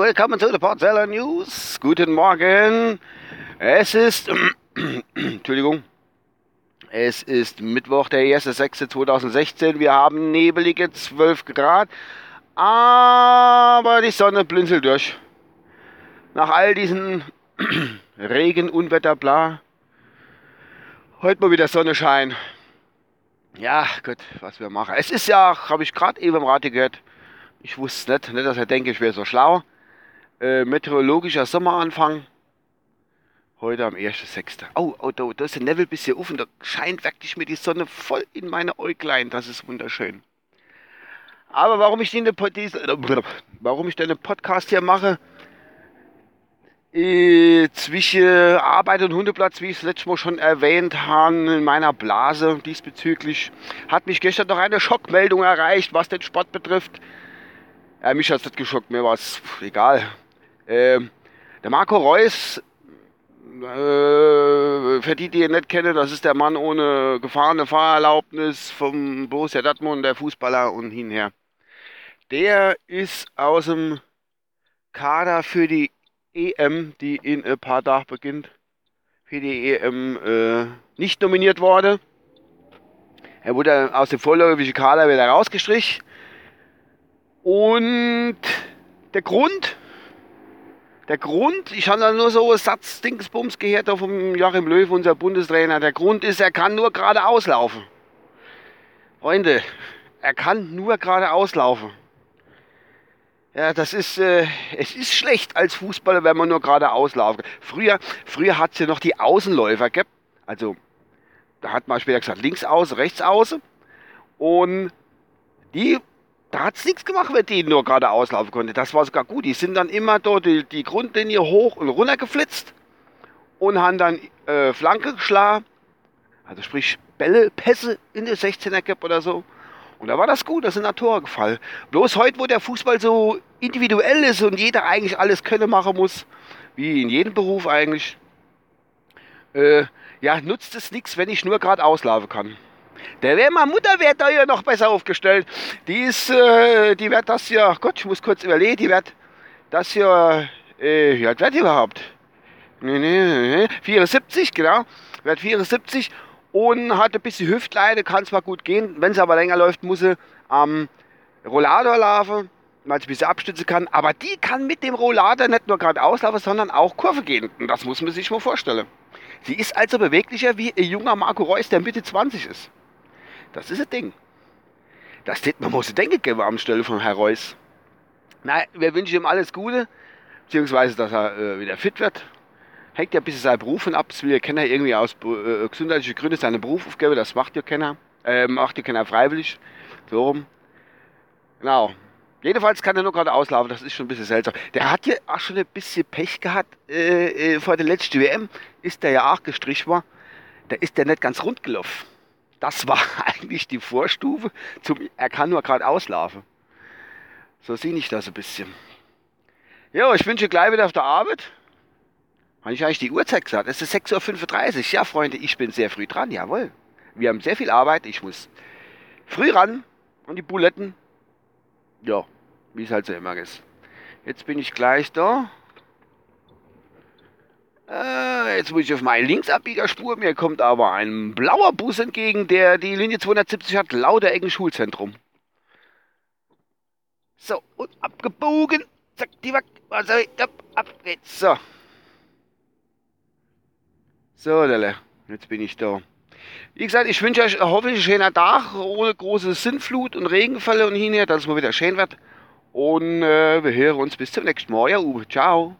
Willkommen zu der Porzeller News. Guten Morgen. Es ist, Entschuldigung, es ist Mittwoch, der 1.6.2016. Wir haben nebelige 12 Grad, aber die Sonne blinzelt durch. Nach all diesen Regen, Unwetter, bla. Heute mal wieder Sonnenschein. Ja, gut, was wir machen. Es ist ja, habe ich gerade eben im Radio gehört, ich wusste nicht, nicht, dass er denke, ich wäre so schlau. Äh, meteorologischer Sommeranfang. Heute am 1.6. Oh, oh, da, da ist der Neville bisschen offen, da scheint wirklich mir die Sonne voll in meine Äuglein. Das ist wunderschön. Aber warum ich den, warum ich den Podcast hier mache, äh, zwischen Arbeit und Hundeplatz, wie ich es letztes Mal schon erwähnt habe, in meiner Blase diesbezüglich, hat mich gestern noch eine Schockmeldung erreicht, was den Sport betrifft. Äh, mich hat es nicht geschockt, mir war es egal. Äh, der Marco Reus, äh, für die, die ihn nicht kennen, das ist der Mann ohne gefahrene Fahrerlaubnis vom Borussia Dortmund, der Fußballer und hinher. Der ist aus dem Kader für die EM, die in ein paar Tagen beginnt, für die EM äh, nicht nominiert wurde. Er wurde aus dem vorläufigen Kader wieder rausgestrichen. Und der Grund, der Grund, ich habe da nur so einen Satz Dingsbums gehört vom Joachim Löw, unser Bundestrainer. Der Grund ist, er kann nur geradeaus laufen. Freunde, er kann nur geradeaus laufen. Ja, das ist, äh, es ist schlecht als Fußballer, wenn man nur geradeaus laufen kann. Früher, früher hat es ja noch die Außenläufer gehabt. Also, da hat man später gesagt, links aus, rechts aus. Und die, da hat es nichts gemacht, wenn die nur geradeaus laufen konnte. Das war sogar gut. Die sind dann immer dort die, die Grundlinie hoch und runter geflitzt und haben dann äh, Flanke geschlagen. Also sprich Bälle, Pässe in der 16er gehabt oder so. Und da war das gut, da sind da Tore gefallen. Bloß heute, wo der Fußball so individuell ist und jeder eigentlich alles können machen muss, wie in jedem Beruf eigentlich, äh, ja, nutzt es nichts, wenn ich nur gerade auslaufen kann. Der wäre mal Mutter wäre da ja noch besser aufgestellt. Die ist, äh, die wird das ja, Gott, ich muss kurz überlegen, die wird das ja, äh, ja, wird überhaupt? Nee, nee, nee, 74, genau, wird 74 und hat ein bisschen Hüftleide, kann zwar gut gehen, wenn es aber länger läuft, muss sie am Rollator laufen, weil sie ein bisschen abstützen kann, aber die kann mit dem Rollator nicht nur gerade auslaufen, sondern auch Kurve gehen. Und das muss man sich mal vorstellen. Sie ist also beweglicher wie ein junger Marco Reus, der Mitte 20 ist. Das ist ein Ding. Das steht man muss denken geben am Stelle von Herrn Reus. Na, wir wünschen ihm alles Gute, beziehungsweise dass er äh, wieder fit wird, hängt ja ein bisschen seinen Beruf ab. Das will ja keiner irgendwie aus äh, gesundheitlichen Gründen seinen Beruf aufgeben. Das macht ja keiner. Äh, macht ja keiner freiwillig. So rum. Genau. Jedenfalls kann er nur gerade auslaufen. Das ist schon ein bisschen seltsam. Der hat ja auch schon ein bisschen Pech gehabt. Äh, äh vor der letzten WM ist der ja auch gestrichen war. Da ist der nicht ganz rund gelaufen. Das war eigentlich die Vorstufe zum, er kann nur gerade auslaufen. So sehe ich das ein bisschen. Ja, ich wünsche gleich wieder auf der Arbeit. Habe ich eigentlich die Uhrzeit gesagt? Es ist 6.35 Uhr. Ja, Freunde, ich bin sehr früh dran, jawohl. Wir haben sehr viel Arbeit. Ich muss früh ran und die Buletten, ja, wie es halt so immer ist. Jetzt bin ich gleich da. Äh, jetzt muss ich auf meine Linksabbiegerspur. Mir kommt aber ein blauer Bus entgegen, der die Linie 270 hat. Lauter Ecken Schulzentrum. So, und abgebogen. Zack, die Wack. Also, ab, ab geht's. So. So, Lele, jetzt bin ich da. Wie gesagt, ich wünsche euch hoffentlich einen schönen Tag ohne große Sintflut und Regenfälle und hinher, dass es mal wieder schön wird. Und äh, wir hören uns bis zum nächsten Mal. Ja, Uwe, ciao.